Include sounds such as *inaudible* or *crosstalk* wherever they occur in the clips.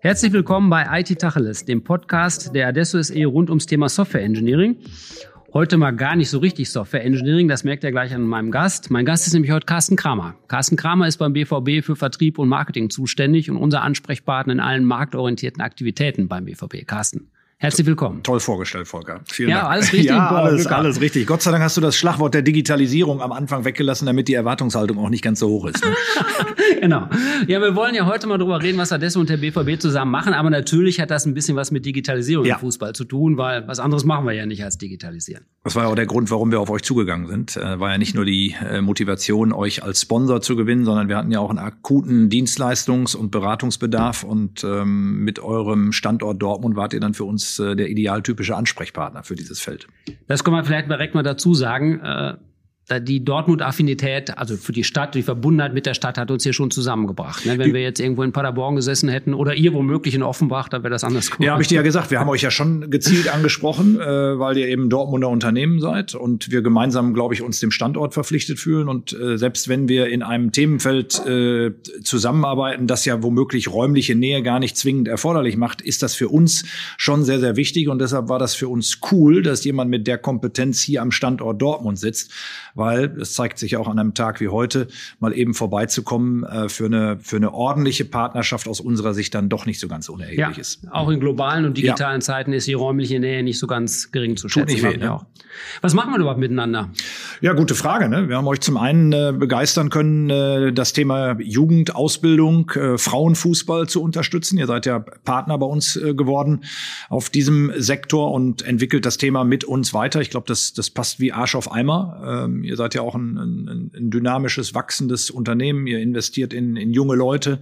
Herzlich willkommen bei IT Tacheles, dem Podcast der Adesso SE rund ums Thema Software Engineering. Heute mal gar nicht so richtig Software Engineering, das merkt ihr gleich an meinem Gast. Mein Gast ist nämlich heute Carsten Kramer. Carsten Kramer ist beim BVB für Vertrieb und Marketing zuständig und unser Ansprechpartner in allen marktorientierten Aktivitäten beim BVB. Carsten. Herzlich willkommen. Toll vorgestellt, Volker. Vielen ja, Dank. alles richtig. Ja, alles, alles richtig. Gott sei Dank hast du das Schlagwort der Digitalisierung am Anfang weggelassen, damit die Erwartungshaltung auch nicht ganz so hoch ist. Ne? *laughs* genau. Ja, wir wollen ja heute mal drüber reden, was Adesso und der BVB zusammen machen. Aber natürlich hat das ein bisschen was mit Digitalisierung ja. im Fußball zu tun, weil was anderes machen wir ja nicht als digitalisieren. Das war ja auch der Grund, warum wir auf euch zugegangen sind. Äh, war ja nicht nur die äh, Motivation, euch als Sponsor zu gewinnen, sondern wir hatten ja auch einen akuten Dienstleistungs- und Beratungsbedarf. Und ähm, mit eurem Standort Dortmund wart ihr dann für uns äh, der Ideal typische Ansprechpartner für dieses Feld. Das kann man vielleicht direkt mal dazu sagen. Äh, die Dortmund-Affinität, also für die Stadt, die Verbundenheit mit der Stadt hat uns hier schon zusammengebracht. Ne? Wenn wir jetzt irgendwo in Paderborn gesessen hätten oder ihr womöglich in Offenbach, dann wäre das anders geworden. Ja, habe ich dir ja gesagt. Wir haben euch ja schon gezielt angesprochen, äh, weil ihr eben Dortmunder Unternehmen seid und wir gemeinsam, glaube ich, uns dem Standort verpflichtet fühlen. Und äh, selbst wenn wir in einem Themenfeld äh, zusammenarbeiten, das ja womöglich räumliche Nähe gar nicht zwingend erforderlich macht, ist das für uns schon sehr, sehr wichtig. Und deshalb war das für uns cool, dass jemand mit der Kompetenz hier am Standort Dortmund sitzt weil es zeigt sich auch an einem Tag wie heute, mal eben vorbeizukommen äh, für, eine, für eine ordentliche Partnerschaft aus unserer Sicht dann doch nicht so ganz unerheblich ja, ist. Auch in globalen und digitalen ja. Zeiten ist die räumliche Nähe nicht so ganz gering zu schätzen. Tut nicht weh, ne? auch. Was machen wir überhaupt miteinander? Ja, gute Frage. Ne? Wir haben euch zum einen äh, begeistern können, äh, das Thema Jugendausbildung, äh, Frauenfußball zu unterstützen. Ihr seid ja Partner bei uns äh, geworden auf diesem Sektor und entwickelt das Thema mit uns weiter. Ich glaube, das, das passt wie Arsch auf Eimer. Ähm, Ihr seid ja auch ein, ein, ein dynamisches, wachsendes Unternehmen. Ihr investiert in, in junge Leute.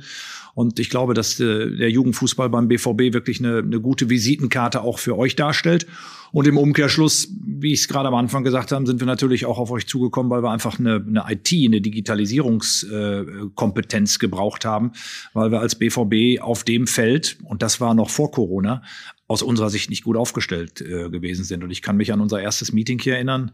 Und ich glaube, dass äh, der Jugendfußball beim BVB wirklich eine, eine gute Visitenkarte auch für euch darstellt. Und im Umkehrschluss, wie ich es gerade am Anfang gesagt habe, sind wir natürlich auch auf euch zugekommen, weil wir einfach eine, eine IT, eine Digitalisierungskompetenz äh, gebraucht haben, weil wir als BVB auf dem Feld, und das war noch vor Corona, aus unserer Sicht nicht gut aufgestellt äh, gewesen sind. Und ich kann mich an unser erstes Meeting hier erinnern,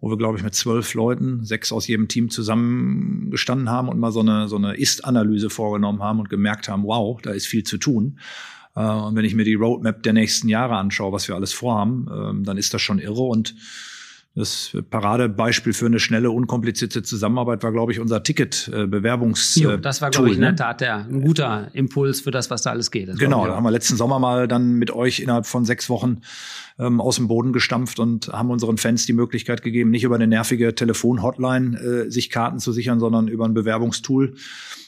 wo wir, glaube ich, mit zwölf Leuten, sechs aus jedem Team zusammengestanden haben und mal so eine, so eine Ist-Analyse vorgenommen haben und gemerkt haben, wow, da ist viel zu tun. Äh, und wenn ich mir die Roadmap der nächsten Jahre anschaue, was wir alles vorhaben, ähm, dann ist das schon irre und das Paradebeispiel für eine schnelle, unkomplizierte Zusammenarbeit war, glaube ich, unser Ticket-Bewerbungs. Äh, das war, glaube ich, in der ne? Tat der, ein guter Impuls für das, was da alles geht. Das genau, da haben wir letzten Sommer mal dann mit euch innerhalb von sechs Wochen ähm, aus dem Boden gestampft und haben unseren Fans die Möglichkeit gegeben, nicht über eine nervige Telefon-Hotline äh, sich Karten zu sichern, sondern über ein Bewerbungstool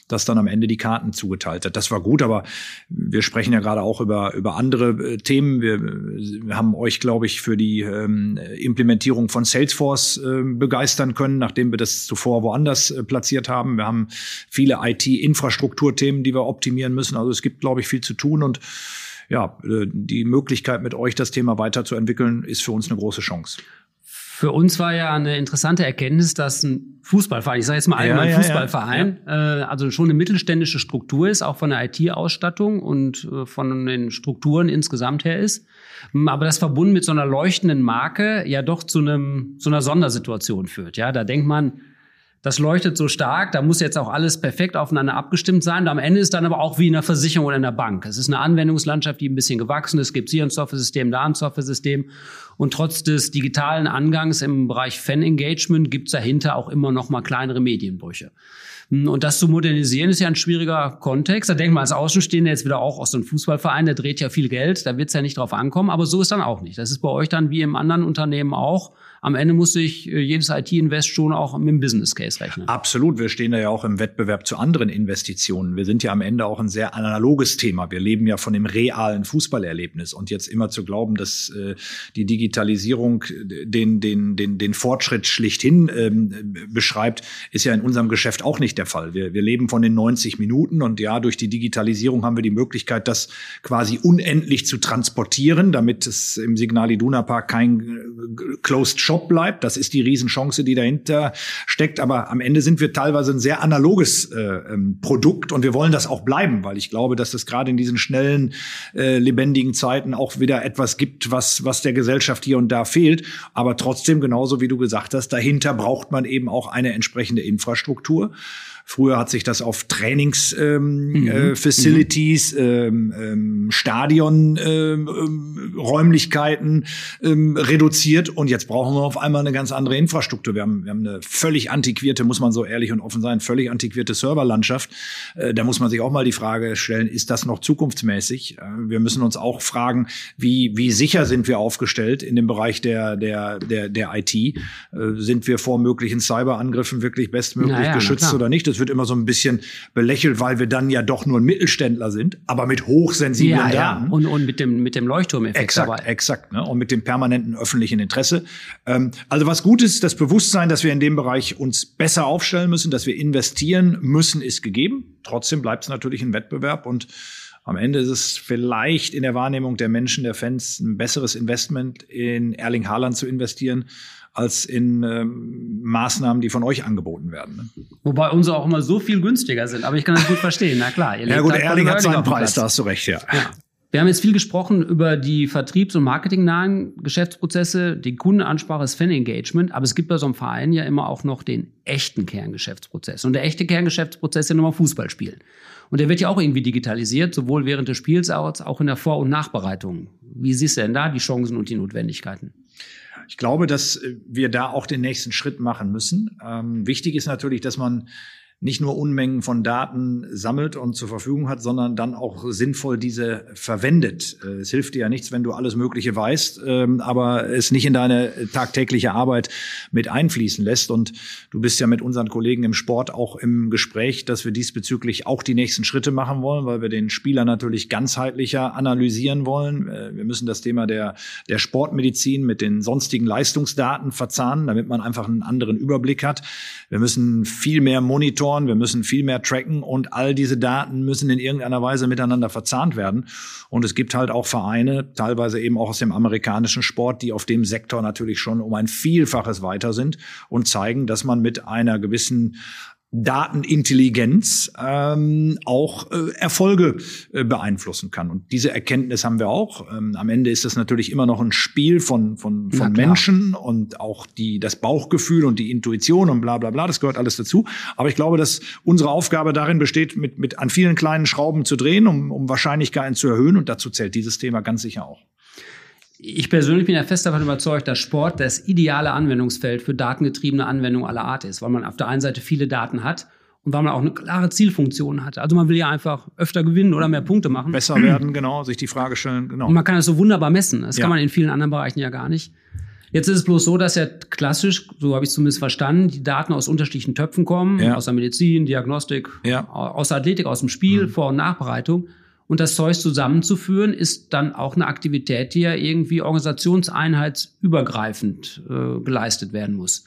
das dann am Ende die Karten zugeteilt hat. Das war gut, aber wir sprechen ja gerade auch über, über andere äh, Themen. Wir, wir haben euch, glaube ich, für die ähm, Implementierung von Salesforce äh, begeistern können, nachdem wir das zuvor woanders äh, platziert haben. Wir haben viele IT-Infrastrukturthemen, die wir optimieren müssen. Also es gibt, glaube ich, viel zu tun und ja, äh, die Möglichkeit mit euch das Thema weiterzuentwickeln, ist für uns eine große Chance. Für uns war ja eine interessante Erkenntnis, dass ein Fußballverein, ich sage jetzt mal allgemein ja, ja, Fußballverein, ja. Äh, also schon eine mittelständische Struktur ist, auch von der IT-Ausstattung und äh, von den Strukturen insgesamt her ist. Aber das verbunden mit so einer leuchtenden Marke ja doch zu einem zu einer Sondersituation führt. Ja, da denkt man, das leuchtet so stark, da muss jetzt auch alles perfekt aufeinander abgestimmt sein. am Ende ist dann aber auch wie in einer Versicherung oder in einer Bank. Es ist eine Anwendungslandschaft, die ein bisschen gewachsen ist. Es gibt hier ein Software-System, da ein Software-System. Und trotz des digitalen Angangs im Bereich Fan-Engagement gibt es dahinter auch immer noch mal kleinere Medienbrüche. Und das zu modernisieren ist ja ein schwieriger Kontext. Da denkt man als Außenstehender jetzt wieder auch aus so einem Fußballverein, der dreht ja viel Geld, da wird es ja nicht drauf ankommen. Aber so ist dann auch nicht. Das ist bei euch dann wie im anderen Unternehmen auch am Ende muss sich äh, jedes IT-Invest schon auch mit dem Business Case rechnen. Absolut. Wir stehen da ja auch im Wettbewerb zu anderen Investitionen. Wir sind ja am Ende auch ein sehr analoges Thema. Wir leben ja von dem realen Fußballerlebnis. Und jetzt immer zu glauben, dass äh, die Digitalisierung den, den, den, den Fortschritt schlichthin ähm, beschreibt, ist ja in unserem Geschäft auch nicht der Fall. Wir, wir leben von den 90 Minuten und ja, durch die Digitalisierung haben wir die Möglichkeit, das quasi unendlich zu transportieren, damit es im Signal Iduna Park kein äh, Closed Shop bleibt. Das ist die Riesenchance, die dahinter steckt. Aber am Ende sind wir teilweise ein sehr analoges äh, ähm, Produkt und wir wollen das auch bleiben, weil ich glaube, dass es gerade in diesen schnellen, äh, lebendigen Zeiten auch wieder etwas gibt, was, was der Gesellschaft hier und da fehlt. Aber trotzdem, genauso wie du gesagt hast, dahinter braucht man eben auch eine entsprechende Infrastruktur. Früher hat sich das auf Trainings-Facilities, ähm, mhm. ähm, ähm, Stadion-Räumlichkeiten ähm, ähm, reduziert und jetzt brauchen wir auf einmal eine ganz andere Infrastruktur. Wir haben, wir haben eine völlig antiquierte, muss man so ehrlich und offen sein, völlig antiquierte Serverlandschaft. Äh, da muss man sich auch mal die Frage stellen, ist das noch zukunftsmäßig? Äh, wir müssen uns auch fragen, wie, wie sicher sind wir aufgestellt in dem Bereich der, der, der, der IT? Äh, sind wir vor möglichen Cyberangriffen wirklich bestmöglich naja, geschützt oder nicht? Das wird immer so ein bisschen belächelt, weil wir dann ja doch nur ein Mittelständler sind, aber mit hochsensiblen ja, Daten. Ja. Und, und mit dem, mit dem Leuchtturmeffekt exakt, dabei. Exakt, ne? und mit dem permanenten öffentlichen Interesse. Ähm, also was gut ist, das Bewusstsein, dass wir in dem Bereich uns besser aufstellen müssen, dass wir investieren müssen, ist gegeben. Trotzdem bleibt es natürlich ein Wettbewerb und am Ende ist es vielleicht in der Wahrnehmung der Menschen, der Fans, ein besseres Investment in Erling Haaland zu investieren, als in ähm, Maßnahmen, die von euch angeboten werden. Ne? Wobei unsere auch immer so viel günstiger sind. Aber ich kann das gut verstehen. Na klar. ja gut, halt Erling hat seinen Preis, da hast du recht, ja. ja. Wir haben jetzt viel gesprochen über die vertriebs- und marketingnahen Geschäftsprozesse, die Kundenansprache, das Fan-Engagement, aber es gibt bei so einem Verein ja immer auch noch den echten Kerngeschäftsprozess. Und der echte Kerngeschäftsprozess ist ja nochmal Fußballspielen. Und der wird ja auch irgendwie digitalisiert, sowohl während des Spiels als auch in der Vor- und Nachbereitung. Wie siehst du denn da die Chancen und die Notwendigkeiten? Ich glaube, dass wir da auch den nächsten Schritt machen müssen. Ähm, wichtig ist natürlich, dass man nicht nur Unmengen von Daten sammelt und zur Verfügung hat, sondern dann auch sinnvoll diese verwendet. Äh, es hilft dir ja nichts, wenn du alles Mögliche weißt, ähm, aber es nicht in deine tagtägliche Arbeit mit einfließen lässt. Und du bist ja mit unseren Kollegen im Sport auch im Gespräch, dass wir diesbezüglich auch die nächsten Schritte machen wollen, weil wir den Spieler natürlich ganzheitlicher analysieren wollen. Äh, wir müssen das Thema der, der Sportmedizin mit den sonstigen Leistungsdaten verzahnen, damit man einfach einen anderen Überblick hat. Wir müssen viel mehr monitoren monitoren, wir müssen viel mehr tracken und all diese Daten müssen in irgendeiner Weise miteinander verzahnt werden. Und es gibt halt auch Vereine, teilweise eben auch aus dem amerikanischen Sport, die auf dem Sektor natürlich schon um ein Vielfaches weiter sind und zeigen, dass man mit einer gewissen Datenintelligenz ähm, auch äh, Erfolge äh, beeinflussen kann. Und diese Erkenntnis haben wir auch. Ähm, am Ende ist das natürlich immer noch ein Spiel von, von, von Menschen und auch die, das Bauchgefühl und die Intuition und bla bla bla, das gehört alles dazu. Aber ich glaube, dass unsere Aufgabe darin besteht, mit, mit an vielen kleinen Schrauben zu drehen, um, um Wahrscheinlichkeiten zu erhöhen. Und dazu zählt dieses Thema ganz sicher auch. Ich persönlich bin ja fest davon überzeugt, dass Sport das ideale Anwendungsfeld für datengetriebene Anwendungen aller Art ist, weil man auf der einen Seite viele Daten hat und weil man auch eine klare Zielfunktion hat. Also man will ja einfach öfter gewinnen oder mehr Punkte machen. Besser werden, genau, sich die Frage stellen, genau. Und man kann das so wunderbar messen. Das ja. kann man in vielen anderen Bereichen ja gar nicht. Jetzt ist es bloß so, dass ja klassisch, so habe ich es zumindest verstanden, die Daten aus unterschiedlichen Töpfen kommen, ja. aus der Medizin, Diagnostik, ja. aus der Athletik, aus dem Spiel, mhm. Vor- und Nachbereitung. Und das Zeug zusammenzuführen, ist dann auch eine Aktivität, die ja irgendwie organisationseinheitsübergreifend äh, geleistet werden muss.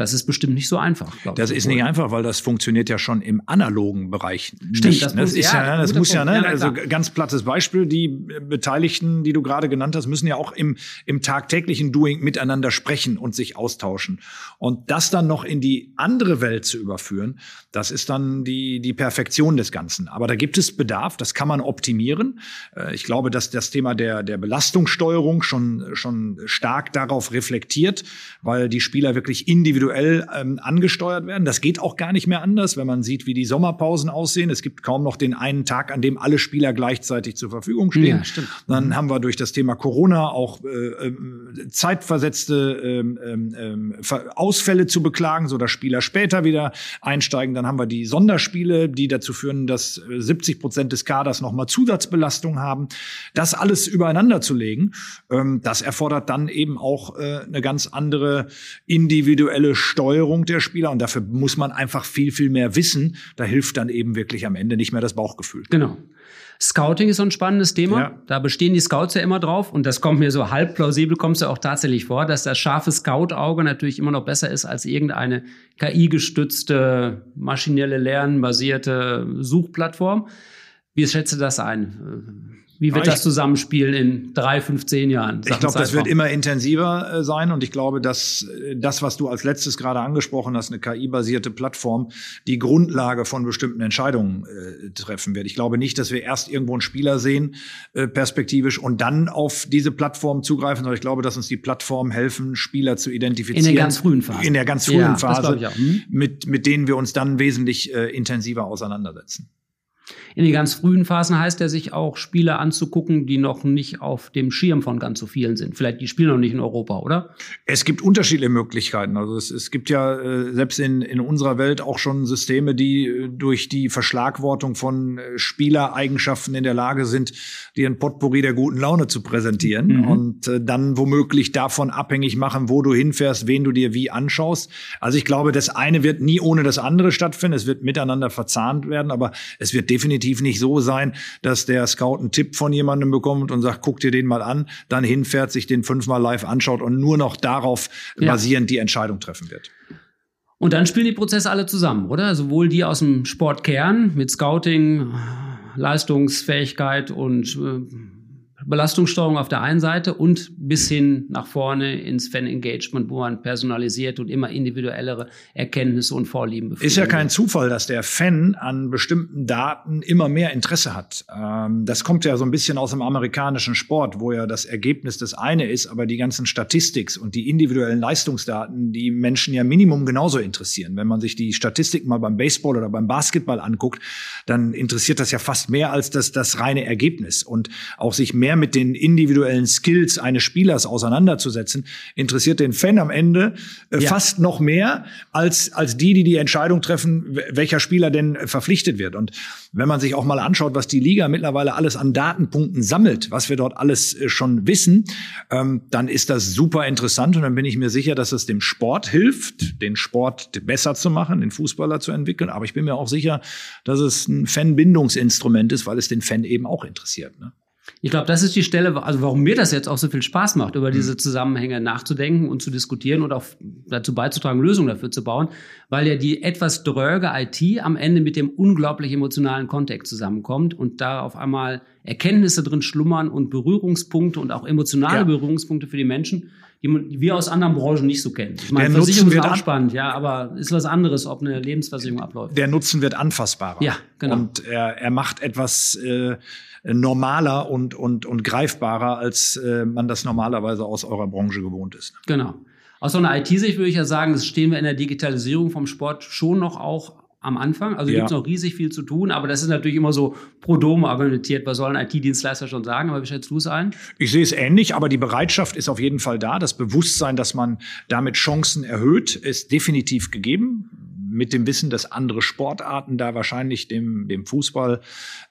Das ist bestimmt nicht so einfach. Das ist nicht einfach, weil das funktioniert ja schon im analogen Bereich Stimmt, nicht. Das, das ist ja, ja das muss ja, ne, also ganz plattes Beispiel. Die Beteiligten, die du gerade genannt hast, müssen ja auch im, im tagtäglichen Doing miteinander sprechen und sich austauschen. Und das dann noch in die andere Welt zu überführen, das ist dann die, die Perfektion des Ganzen. Aber da gibt es Bedarf, das kann man optimieren. Äh, ich glaube, dass das Thema der, der Belastungssteuerung schon, schon stark darauf reflektiert, weil die Spieler wirklich individuell individuell ähm, angesteuert werden. Das geht auch gar nicht mehr anders, wenn man sieht, wie die Sommerpausen aussehen. Es gibt kaum noch den einen Tag, an dem alle Spieler gleichzeitig zur Verfügung stehen. Ja, stimmt. Dann mhm. haben wir durch das Thema Corona auch äh, äh, zeitversetzte ähm, ähm, ähm Ausfälle zu beklagen, so dass Spieler später wieder einsteigen. Dann haben wir die Sonderspiele, die dazu führen, dass 70 äh, Prozent des Kaders nochmal Zusatzbelastung haben. Das alles übereinander zu legen, ähm, das erfordert dann eben auch äh, eine ganz andere individuelle Steuerung der Spieler und dafür muss man einfach viel, viel mehr wissen. Da hilft dann eben wirklich am Ende nicht mehr das Bauchgefühl. Genau. Scouting ist so ein spannendes Thema. Ja. Da bestehen die Scouts ja immer drauf und das kommt mir so halb plausibel, kommt es ja auch tatsächlich vor, dass das scharfe Scout-Auge natürlich immer noch besser ist als irgendeine KI-gestützte, maschinelle Lernen basierte Suchplattform. Wie schätzt du das ein? Wie wird das Zusammenspiel in drei, fünf, zehn Jahren? Ich glaube, das wird immer intensiver äh, sein und ich glaube, dass äh, das, was du als letztes gerade angesprochen hast, eine KI-basierte Plattform, die Grundlage von bestimmten Entscheidungen äh, treffen wird. Ich glaube nicht, dass wir erst irgendwo einen Spieler sehen, äh, perspektivisch, und dann auf diese Plattform zugreifen, sondern ich glaube, dass uns die Plattformen helfen, Spieler zu identifizieren. In der ganz frühen Phase. In der ganz frühen ja, Phase, hm? mit, mit denen wir uns dann wesentlich äh, intensiver auseinandersetzen. In den ganz frühen Phasen heißt er sich auch Spieler anzugucken, die noch nicht auf dem Schirm von ganz so vielen sind. Vielleicht die spielen noch nicht in Europa, oder? Es gibt unterschiedliche Möglichkeiten. Also es, es gibt ja äh, selbst in, in unserer Welt auch schon Systeme, die äh, durch die Verschlagwortung von äh, Spielereigenschaften in der Lage sind, dir ein Potpourri der guten Laune zu präsentieren mhm. und äh, dann womöglich davon abhängig machen, wo du hinfährst, wen du dir wie anschaust. Also ich glaube, das eine wird nie ohne das andere stattfinden. Es wird miteinander verzahnt werden, aber es wird definitiv definitiv nicht so sein, dass der Scout einen Tipp von jemandem bekommt und sagt, guck dir den mal an, dann hinfährt, sich den fünfmal live anschaut und nur noch darauf ja. basierend die Entscheidung treffen wird. Und dann spielen die Prozesse alle zusammen, oder? Sowohl die aus dem Sportkern mit Scouting, Leistungsfähigkeit und äh, Belastungssteuerung auf der einen Seite und bis hin nach vorne ins Fan-Engagement, wo man personalisiert und immer individuellere Erkenntnisse und Vorlieben befriedigt. Ist ja kein Zufall, dass der Fan an bestimmten Daten immer mehr Interesse hat. Ähm, das kommt ja so ein bisschen aus dem amerikanischen Sport, wo ja das Ergebnis das eine ist, aber die ganzen Statistiks und die individuellen Leistungsdaten die Menschen ja Minimum genauso interessieren. Wenn man sich die Statistik mal beim Baseball oder beim Basketball anguckt, dann interessiert das ja fast mehr als das, das reine Ergebnis und auch sich mehr mehr mit den individuellen Skills eines Spielers auseinanderzusetzen, interessiert den Fan am Ende äh, ja. fast noch mehr als, als die, die die Entscheidung treffen, welcher Spieler denn verpflichtet wird. Und wenn man sich auch mal anschaut, was die Liga mittlerweile alles an Datenpunkten sammelt, was wir dort alles äh, schon wissen, ähm, dann ist das super interessant und dann bin ich mir sicher, dass es dem Sport hilft, den Sport besser zu machen, den Fußballer zu entwickeln. Aber ich bin mir auch sicher, dass es ein Fanbindungsinstrument ist, weil es den Fan eben auch interessiert. Ne? Ich glaube, das ist die Stelle, also warum mir das jetzt auch so viel Spaß macht, über diese mhm. Zusammenhänge nachzudenken und zu diskutieren und auch dazu beizutragen, Lösungen dafür zu bauen, weil ja die etwas dröge IT am Ende mit dem unglaublich emotionalen Kontext zusammenkommt und da auf einmal Erkenntnisse drin schlummern und Berührungspunkte und auch emotionale ja. Berührungspunkte für die Menschen, die wir aus anderen Branchen nicht so kennen. Ich meine, Versicherung ist auch spannend, ja, aber ist was anderes, ob eine Lebensversicherung abläuft. Der Nutzen wird anfassbarer. Ja, genau. Und er, er macht etwas äh, normaler und, und, und greifbarer, als äh, man das normalerweise aus eurer Branche gewohnt ist. Genau. Aus so einer IT-Sicht würde ich ja sagen, das stehen wir in der Digitalisierung vom Sport schon noch auch am Anfang. Also ja. gibt es noch riesig viel zu tun, aber das ist natürlich immer so pro Domo argumentiert. Was soll ein IT-Dienstleister schon sagen? Aber wie schätzt du es ein? Ich sehe es ähnlich, aber die Bereitschaft ist auf jeden Fall da. Das Bewusstsein, dass man damit Chancen erhöht, ist definitiv gegeben mit dem Wissen, dass andere Sportarten da wahrscheinlich dem, dem Fußball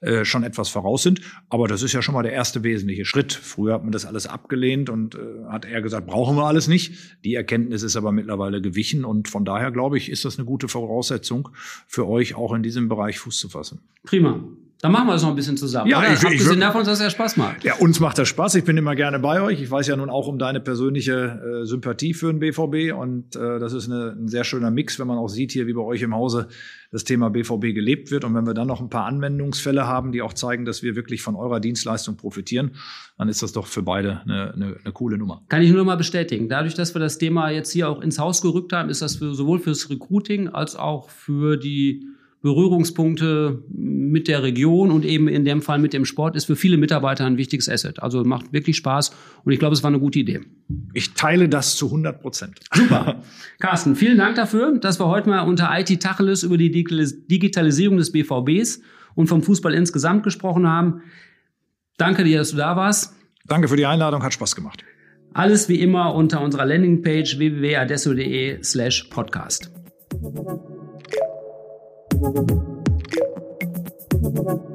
äh, schon etwas voraus sind. Aber das ist ja schon mal der erste wesentliche Schritt. Früher hat man das alles abgelehnt und äh, hat eher gesagt, brauchen wir alles nicht. Die Erkenntnis ist aber mittlerweile gewichen und von daher glaube ich, ist das eine gute Voraussetzung für euch auch in diesem Bereich Fuß zu fassen. Prima. Dann machen wir es noch ein bisschen zusammen. Ja, oder? ich, Abgesehen ich, davon, dass es ja Spaß macht. Ja, uns macht das Spaß. Ich bin immer gerne bei euch. Ich weiß ja nun auch um deine persönliche äh, Sympathie für den BVB und äh, das ist eine, ein sehr schöner Mix, wenn man auch sieht hier, wie bei euch im Hause das Thema BVB gelebt wird und wenn wir dann noch ein paar Anwendungsfälle haben, die auch zeigen, dass wir wirklich von eurer Dienstleistung profitieren, dann ist das doch für beide eine, eine, eine coole Nummer. Kann ich nur mal bestätigen. Dadurch, dass wir das Thema jetzt hier auch ins Haus gerückt haben, ist das für, sowohl fürs Recruiting als auch für die Berührungspunkte mit der Region und eben in dem Fall mit dem Sport ist für viele Mitarbeiter ein wichtiges Asset. Also macht wirklich Spaß und ich glaube, es war eine gute Idee. Ich teile das zu 100 Prozent. Super. *laughs* Carsten, vielen Dank dafür, dass wir heute mal unter IT Tacheles über die Digitalisierung des BVBs und vom Fußball insgesamt gesprochen haben. Danke dir, dass du da warst. Danke für die Einladung, hat Spaß gemacht. Alles wie immer unter unserer Landingpage www.adesso.de slash podcast. Thank you.